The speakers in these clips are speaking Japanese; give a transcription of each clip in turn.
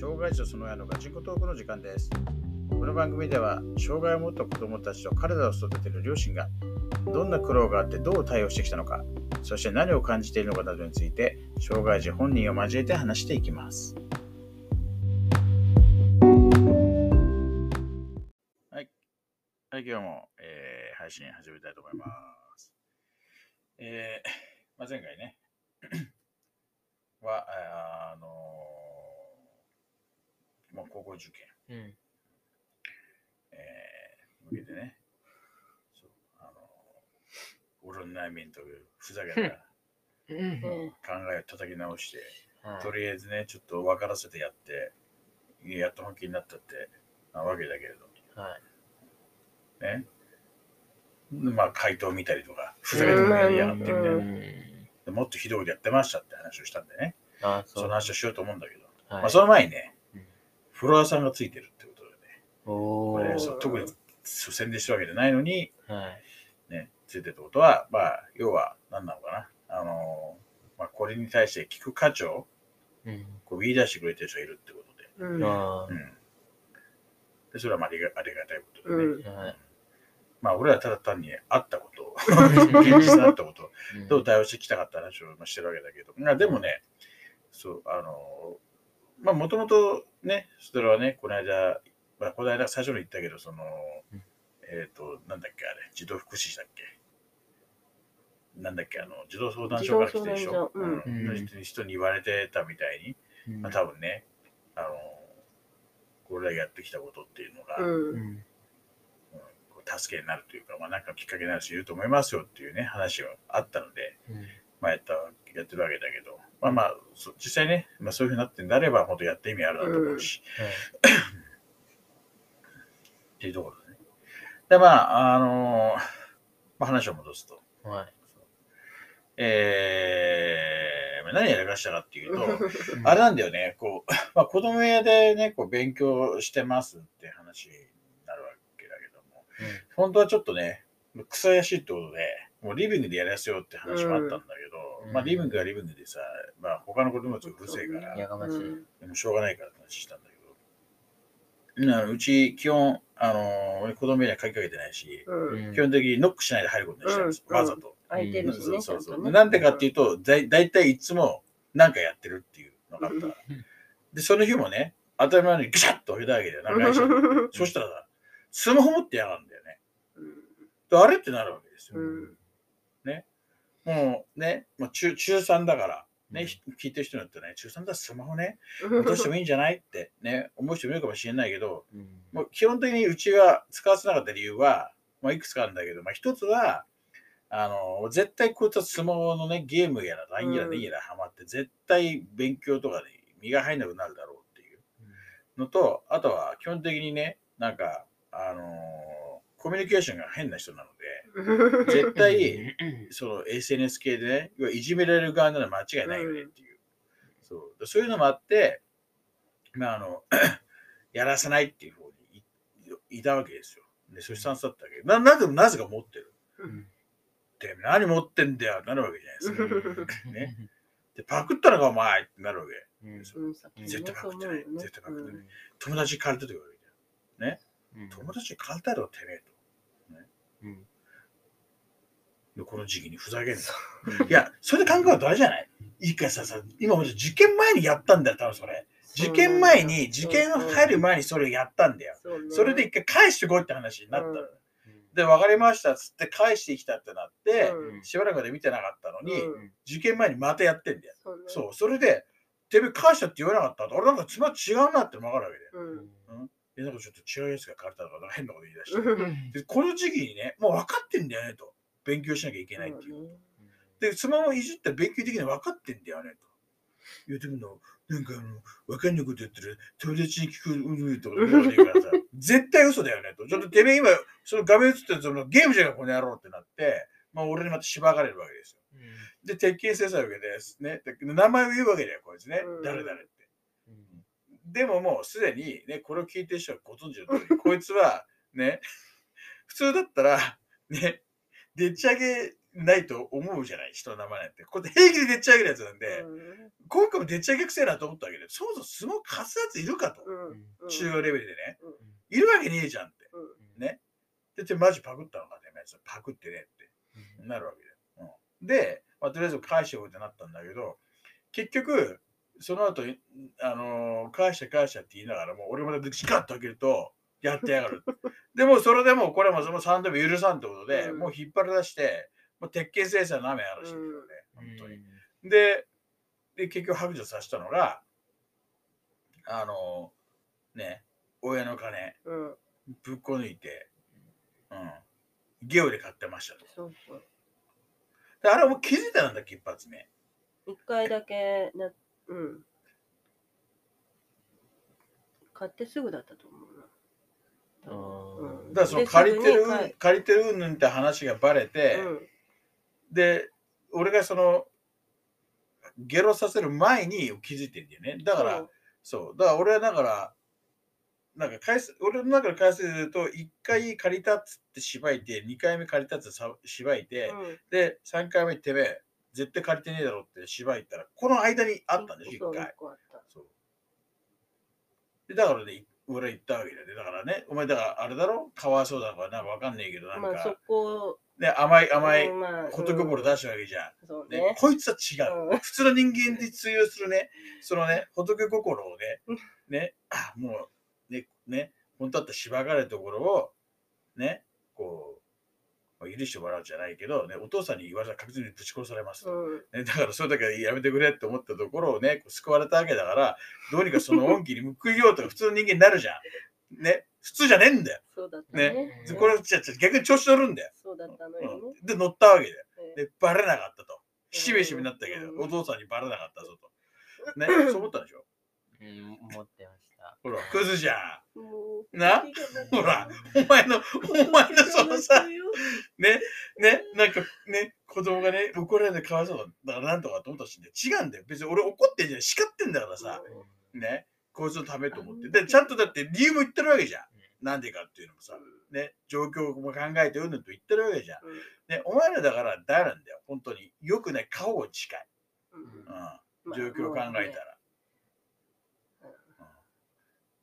障害児とその親のガチンコトークの時間です。この番組では、障害を持った子供たちと彼らを育てる両親が、どんな苦労があってどう対応してきたのか、そして何を感じているのかなどについて、障害児本人を交えて話していきます。はい。はい、今日も、えー配信始めたいと思います。えーまあ、前回ね、は、あのまあ、高校受験、うん。えー向けてね、そうあのー俺の内面というふざけたうん考えを叩き直して、はいとりあえずね、ちょっと分からせてやって、やっと本気になったってなわけだけれど、はい。ね。まあ、回答見たりとか、ふざけてもやりやがってみたいな。うん。でもっとひどいことやってましたって話をしたんでね、あ、その話をしようと思うんだけど、はい。まあ、その前にねうん、フロアさんがついてるってことでね、特にそう宣伝してるわけじゃないのに、はい。ね、ついてるってことは、まあ、要は何なのかな、あのーまあ、これに対して聞く価値をうん。こう言い出してくれてる人がいるってことで、うん。あうん。で、それはまあありがありがたいことでね。うん。まあ、俺はただ単にあったことを、現実にあったことどう対応してきたかって話をまあしてるわけだけど、まあ、でもね、そう、あの、まあ、もともとね、それはね、この間、まあ、この間最初に言ったけど、そのうん、えっ、と、なんだっけ、あれ、児童福祉士だっけ？なんだっけ、あの、児童相談所から来てるでしょ？うん。うん。の人人に言われてたみたいに、うん。まあ、多分ね、あの、これらがやってきたことっていうのが、うん。助けになるというか、まあ、なんかきっかけになる人いると思いますよっていうね、話があったので、うん。まあ、やったわやってるわけだけど、まあまあ、そ実際ね、まあ、そういうふうになってんであれば、本当やって意味あるなと思うし、っていうところですね。で、まあ、あのーまあ、話を戻すと、はい。えー、何やらかしたかっていうと、う んあれなんだよね、こう、まあ、子供屋でね、こう勉強してますって話になるわけだけども、本当はちょっとね、草やしいってことで、もうリビングでやらせようって話もあったんだけど、うんまあリビングはリビングでさ、まあ他の子供たちがうるせえから、やがましい。でもしょうがないからって話したんだけど、あのうち基本、あのー俺子供には鍵かけてないし、うん基本的にノックしないで入ることにしてるんです、うんわざと。空いてるしね、ちそうそう。なんでかっていうと、だいだいたいいつもなんかやってるっていうのがあった。で、その日もね、当たり前にぐしゃっと置いたわけだよ、長いし。そしたらさ、スマホ持ってやがるんだよね。であれってなるわけですよ。うんもうね、まあ、中中3だから、ね、うん。ひ聞いてる人によってね、中3だったらスマホね、うん。落としてもいいんじゃないってね、思う人もいるかもしれないけど、うん。もう基本的にうちが使わせなかった理由は、まあ、いくつかあるんだけど、まあ、一つは、あの、絶対こいつはスマホのね、ゲームやら、LINE やら、うん。何やらハマって、絶対勉強とかで身が入んなくなるだろうっていうのと、あとは基本的にね、なんか、あのコミュニケーションが変な人なので、絶対、その SNS 系でね、要はいじめられる側なら間違いないよねっていう。そう。そういうのもあって、まあ、あの、やらせないっていう方にいいたわけですよ。で、そういうスタンスだったわけ。ど、ななぜなぜか持ってる。うん。で、何持ってんだよってなるわけじゃないですか。う んね。で、パクったのかお前ってなるわけ。うん。絶対パクってない。絶対パクってうん友達に借りてと言われるうん友達に借りたいだろ、てめえと。うんで、この時期にふざけんな。うんいや、それで考えるとあれじゃない？いいかさ、さ今も受験前にやったんだよ、多分それ。受験前に、受験入る前にそれやったんだよ。それで一回返してこいって話になったの。うんで、分かりましたっつって返してきたってなって、うんしばらくまで見てなかったのに、うん受験前にまたやってんだよ。そうねそれで、てめえ返したって言わなかった？って俺なんかつまり違うなって分かるわけで。うんえ、なんかちょっと違うやつが借りたとか、なんか変なこと言い出して。うんで、この時期にね、もう分かってんだよねと。勉強しなきゃいけないっていう。で、スマホいじったら勉強的に分かってんだよねと。言うてみるの、なんかあの、分かんないこと言ってる、友達に聞く、うんうんとか言うからさ、絶対嘘だよねと。ちょっとてめえ今、その画面映ってるそのゲームじゃんか、この野郎ってなって、まあ俺にまたしばかれるわけですよ。で、鉄拳制裁を受けてですね、で名前を言うわけだよ、こいつね。うん誰々って。うんでももうすでにね、これを聞いてる人はご存知の通り、こいつはね、普通だったら、ね、でっち上げないと思うじゃない人の名前なんて。こうやって平気ででっち上げるやつなんで、うん。今回もでっち上げくせえなと思ったわけでそもそも相撲勝つやついるかと、うん。うん。中学レベルでね、うん。いるわけねえじゃんって。うん。ね。ででマジパクったのかてめえそれパクってねってなるわけだよ、うん、で、まあ、とりあえず返しておいてなったんだけど結局その後あのー返して返してって言いながらもう俺までシカッと開けるとやってやがる。でもそれでもうこれもその3度目許さんってことで、うん。もう引っ張り出してもう鉄拳制裁の雨あるしいんだよね、うん。本当に。でで結局白状させたのがあのーね親の金うん。ぶっこ抜いて、うん、ゲオで買ってましたと。そうそう。であれはもう気づいたんだっけ一発目。一回だけなうん。買ってすぐだったと思うな。うん。だからそので借りてる借りてるうんぬんって話がバレて、うん。で俺がそのゲロさせる前に気づいてんだよね。だからそう。そう。だから俺はだからなんか返す俺の中で返せると1回借りたっつってしばいて2回目借りたっつってさしばいて、うん。で3回目てめえ絶対借りてねえだろってしばいたらこの間にあったんでしょそう1回。一個あった。そう。でだからね俺は言ったわけだよね。だからねお前だからあれだろ？かわいそうだからなんかわかんねえけどなんか、まあそこね、甘い甘い仏心出したわけじゃん、そうね。ねこいつは違う、うん。普通の人間で通用するねそのね仏心をねうんねあもうねね本当だったらしばかれるところをねこうまあ許してもらうじゃないけど、ね、お父さんに言われたら確実にぶち殺されますと、うん。ね、だからそれだけはやめてくれって思ったところをねこう救われたわけだからどうにかその恩義に報いようとか普通の人間になるじゃん。ね普通じゃねえんだよ、そうだったね。ねうんこれじゃじゃ逆に調子乗るんだよ、そうだったのよ。ねうん、で乗ったわけだよ。えで、バレなかったと。しめしめになったけど、うん。お父さんにバレなかったぞと。ね、そう思ったでしょ？うん、思って。ほら、クズじゃん。な？ほら、お前の、お前のそのさ、ね、ね、なんかね、子供がね、怒られてかわいそうだ。だからなんとかと思ったしね、違うんだよ。別に俺怒ってんじゃん。叱ってんだからさ、ね、こいつのためと思って。で、ちゃんとだって理由も言ってるわけじゃん。なんでかっていうのもさ、ね、状況も考えてうんぬんと言ってるわけじゃん。ね、お前らだから誰なんだよ。本当に。よくね、顔を近い。うん。状況を考えたら。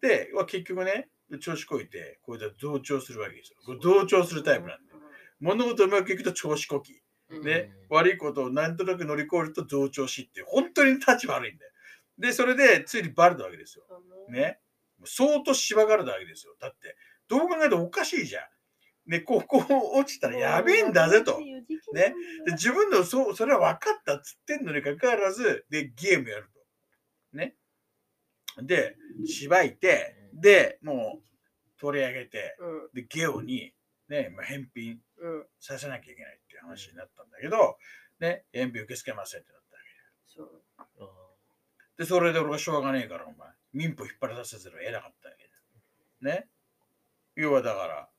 うんで、まあ結局ね、調子こいて、こいつは同調するわけですよ。これ同調するタイプなんだよ。物事うまくいくと調子こき。ね、悪いことをなんとなく乗り越えると同調しって本当に立ち悪いんだよ。で、それでついにバレたわけですよ。ね。相当しばかれたわけですよ。だって、どう考えてもおかしいじゃん。ね、ここ落ちたらやべえんだぜと。ねで自分でもそうそれは分かったっつってんのにかかわらずでゲームやると。ね。でしばいてでもう取り上げてうん。でゲオに、ねまあ、返品うん。させなきゃいけないっていう話になったんだけど、ね、返品受け付けませんってなったわけそうでそれで俺がしょうがねえからお前民法引っ張り出させるの偉かったわけだよ。ね。要はだから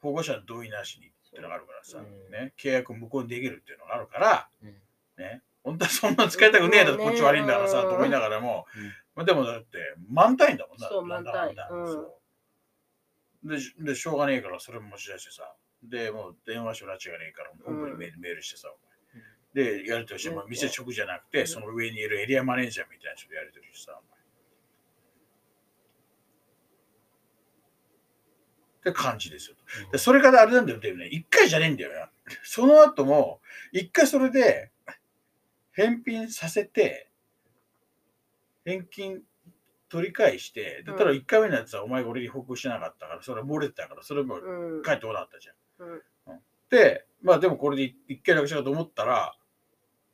保護者の同意なしにってのがあるからさ、うん。ね、契約を無効にできるっていうのがあるから、うん。ね、本当はそんな使いたくねえだろ、うんこっち悪いんだからさ、うんと思いながらも、うん。まあ、でもだって満単位だもんな。そう満単位かんだ。うでしで、しょうがねえからそれも持ち出してさ、で、もう電話して拉致がねえから、本部にメール,、してさ、で、やりとりして、まあ、うん店直じゃなくて、その上にいるエリアマネージャーみたいな人とやりとりしてさ、って感じですよ。でそれからあれなんだよね、一回じゃねえんだよな。その後も、一回それで、返品させて、返金取り返して、でただ一回目のやつはお前が俺に報告しなかったから、それは漏れてたから、それもうん。帰ってこなかったじゃん。うん。で、まあでもこれで一回だけしようと思ったら、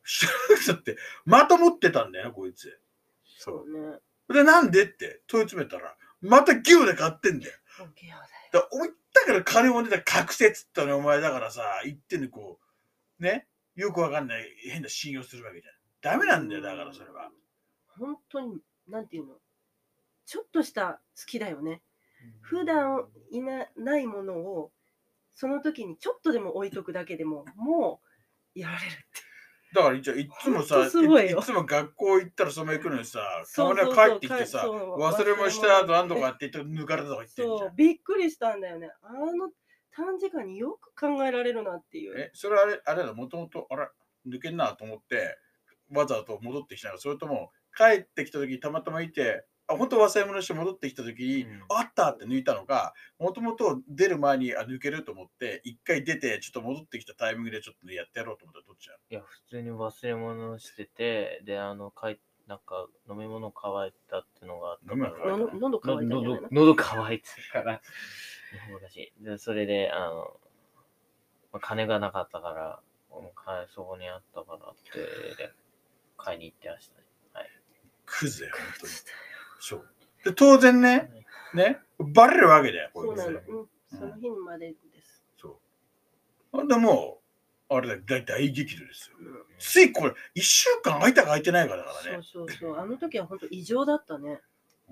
知らなくたって、また持ってたんだよな、こいつ。そうね。で、なんで？って問い詰めたら、また牛で買ってんだよ。大きいよ。ねだからお前だから金も出た隠せっつったのお前だからさ、言ってんのこう、ね、よくわかんない変な信用するわけじゃん。ダメなんだよ、だからそれは。本当になんていうの。ちょっとした好きだよね。普段いなないものをその時にちょっとでも置いとくだけでももうやられるってだから一応いつもさ、いよ。いいつも学校行ったらその行くのにさ、たまには帰ってきてさ、忘れもした後何とかって言って抜かれたとか言ってんじゃん。そうびっくりしたんだよね。あの短時間によく考えられるなっていう。え、それはあれ、あれだ、もともと、あれ、抜けんなと思って、わざと戻ってきたの？か、それとも、帰ってきた時にたまたまいて、あ、本当忘れ物して戻ってきた時に、うん。あったって抜いたのか、もともと出る前にあ抜けると思って、一回出て、ちょっと戻ってきたタイミングでちょっとねやってやろうと思ったらどっちだいや、普通に忘れ物してて、で、あの、かいなんか飲み物乾いたってのがあった飲み物乾いたの？喉乾い乾いてたから、日本だし。で、それで、あの、まあ金がなかったから、もう買えそこにあったからって、で、買いに行ってましたね。はい。クズだよ、本当に。そう。で、当然ね、ね、バレるわけだよ、こいつそうなの。うん。その日までです。そう。ほんでもう、あれだよ、大大激怒ですよ。うんついこれ、一週間空いたか空いてないかだからそうね。そうそう。あの時は本当異常だったね。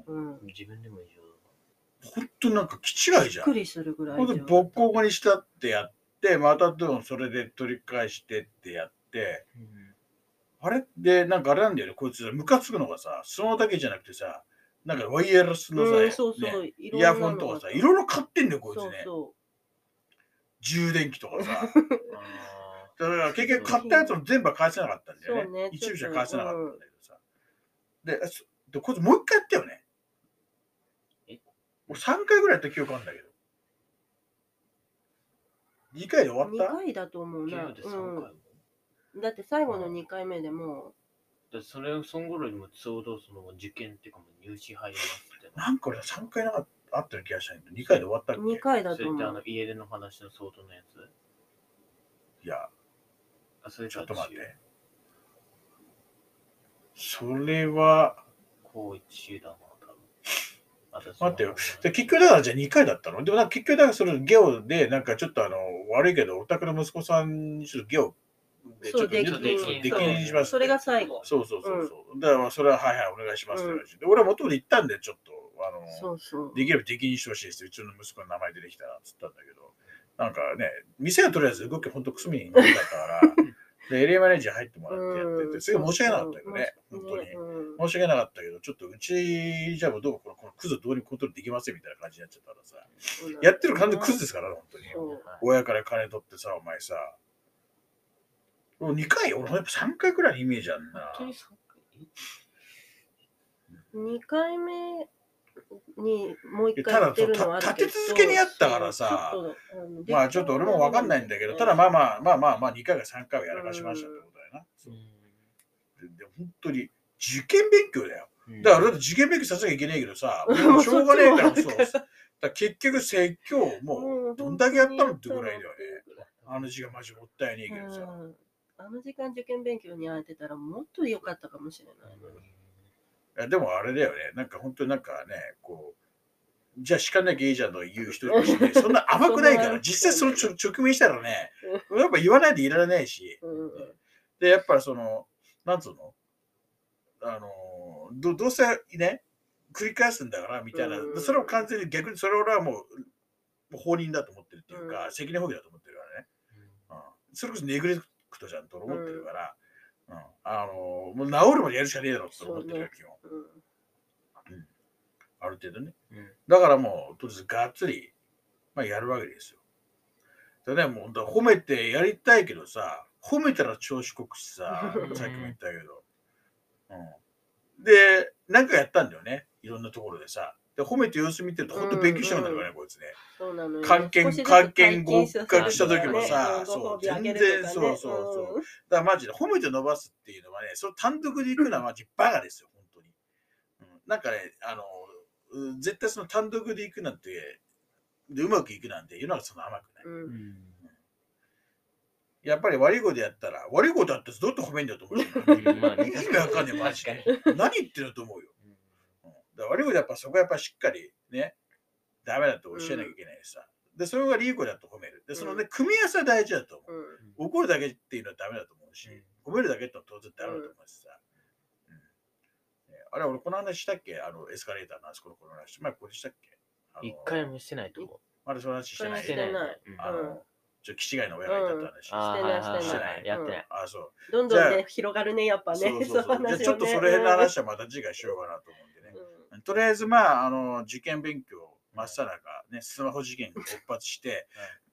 うん。び自分でも異常本当になんか気違いじゃん。っくりするぐらいほん異常だった。でボッコボコにしたってやって、またでもそれで取り返してってやって、だ。あれ？で、なんかあれなんだよね、こいつムカつくのがさ、そのだけじゃなくてさ、なんかワイヤレスのさ、うん、そうそう。ねいろんイヤホンとかさ、いろいろ買ってんだよ、こいつね。そうそ充電器とかさ。あ だから結局買ったやつも全部は返せなかったんだよね。そうね一部しか返せなかったんだけどさ。でそで、こいつもう一回やったよね。う3回ぐらいやった記憶あるんだけど。2回で終わう。2った？回だと思うな。ー、で3回も。うん。だって最後の2回目でもでそれをそん頃にもちょうどその受験っていうかもう入試入りますってな。なんか俺3回なかあった気がしたんだけど、2回で終わったっけ？2回だそれってあと思う。の家出の話の相当のやつ？いや、あ、それちょっと待って。それは、高一だな、待ってよ。で結局だからじゃあ2回だったの？でもなんか結局だからそれゲオで、なんかちょっとあの、悪いけど、お宅の息子さんにちょっとゲオでちょっとそう、できにしますそれが最後。そうそうそうそう。だからそれははいはいお願いしますって話で、俺は元々言ったんで、ちょっと、あの、そうそう。できれば敵にしてほしいです。うちの息子の名前出てきたらっつったんだけど、なんかね、店はとりあえず動きほんとくすみになかったから、で、エリアマネージャー入ってもらってやってて、すごい申し訳なかったけどね、本当に。うん申し訳なかったけど、ちょっとうちじゃあもうどうこのこのクズどうにコントロールできませんみたいな感じになっちゃったからさ、やってる完全にクズですからね、本当に。親から金取ってさ、お前さ。もう2回、俺やっぱ3回くらいのイメージあんな。本当に3回？2回目にもう1ただ回やってるのはあるけど立て続けにやったからさまあちょっと俺もわかんないんだけど、ただまあまあまあまあまあ2回か3回はやらかしましたってことだよな。でで本当に受験勉強だよ。うんだから俺だって受験勉強させなきゃいけないけどさ、しょうがねえから、そう。だ結局説教もうどんだけやったのってぐらいだよね。あの時間マジもったいねえけどさ。うんあの時間受験勉強にあえてたらもっと良かったかもしれない。いやでもあれだよね、なんか本当になんかね、こう、じゃあ叱んなきゃいいじゃんと言う人いるしね、そんな甘くないから、実際その直面したらね、やっぱ言わないでいられないし、うんで、やっぱりその、なんつうの？あの、どどうせね、繰り返すんだから、みたいな、うんそれを完全に逆にそれを俺はもう、放任だと思ってるっていうか、うん。責任放棄だと思ってるからね。うん、それこそネグレクトじゃんと思ってるから、うん。あの、もう治るまでやるしかねえだろって思ってるよ、基本。る程度ね。うんだからもう、とりあえずがっつり、まあ、やるわけですよ。でね、もうだ褒めてやりたいけどさ、褒めたら調子こくしさ、う んさっきも言ったけど。うん、で、なんかやったんだよね、いろんなところでさ。で、褒めて様子見てると、本当勉強したくなるからね、こいつね。そうなのよ関係関係合さ格した時もさねそう全然そうそうそうだからマジで褒めて伸ばすっていうのはね、その単独で行くのはマジバカですよ、本当に。うん、なんかね、あの、う絶対その単独で行くなんて、でうまくいくなんて世の中そんな甘くない。うんうんやっぱり悪いことやったら、悪いことやったらどうやって褒めんだよと思う意味わかんねえ、マジで。何言ってると思うよ。うんだ悪いことやっぱそこはやっぱしっかりね、ダメだと教えなきゃいけないしさ。で、それがいい子だと褒める。で、そのね、組み合わせは大事だと思う。うん怒るだけっていうのはダメだと思うし、うん褒めるだけってのは当然ダメだと思うしさ。あれ、俺この話したっけ？あの、エスカレーターのあそこのこの話。前ここでしたっけ？一回もしてないと思う。まだその話してない？してないうんあの、うんちょ、気違いの親がいたって話。してないしてないはいやってない。あ、そう。どんどんね広がるねやっぱねそうそうそう。の話をねじゃあちょっとそれ辺の話はまた次回しようかなと思うんでね。うんとりあえず、まあ、あの、受験勉強、真っ最中、ね、スマホ事件が勃発して、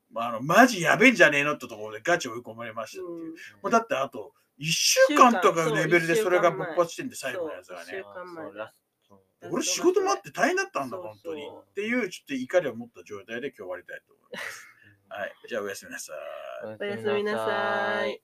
まあ、あのマジやべえんじゃねえのってところでガチ追い込まれましたっていう。うんもうだってあと1週間とかのレベルでそれが勃発してんで最後のやつがね。俺仕事もあって大変だったんだ本当に。っていうちょっと怒りを持った状態で今日終わりたいと思います。はい。じゃあおやすみなさい。おやすみなさい。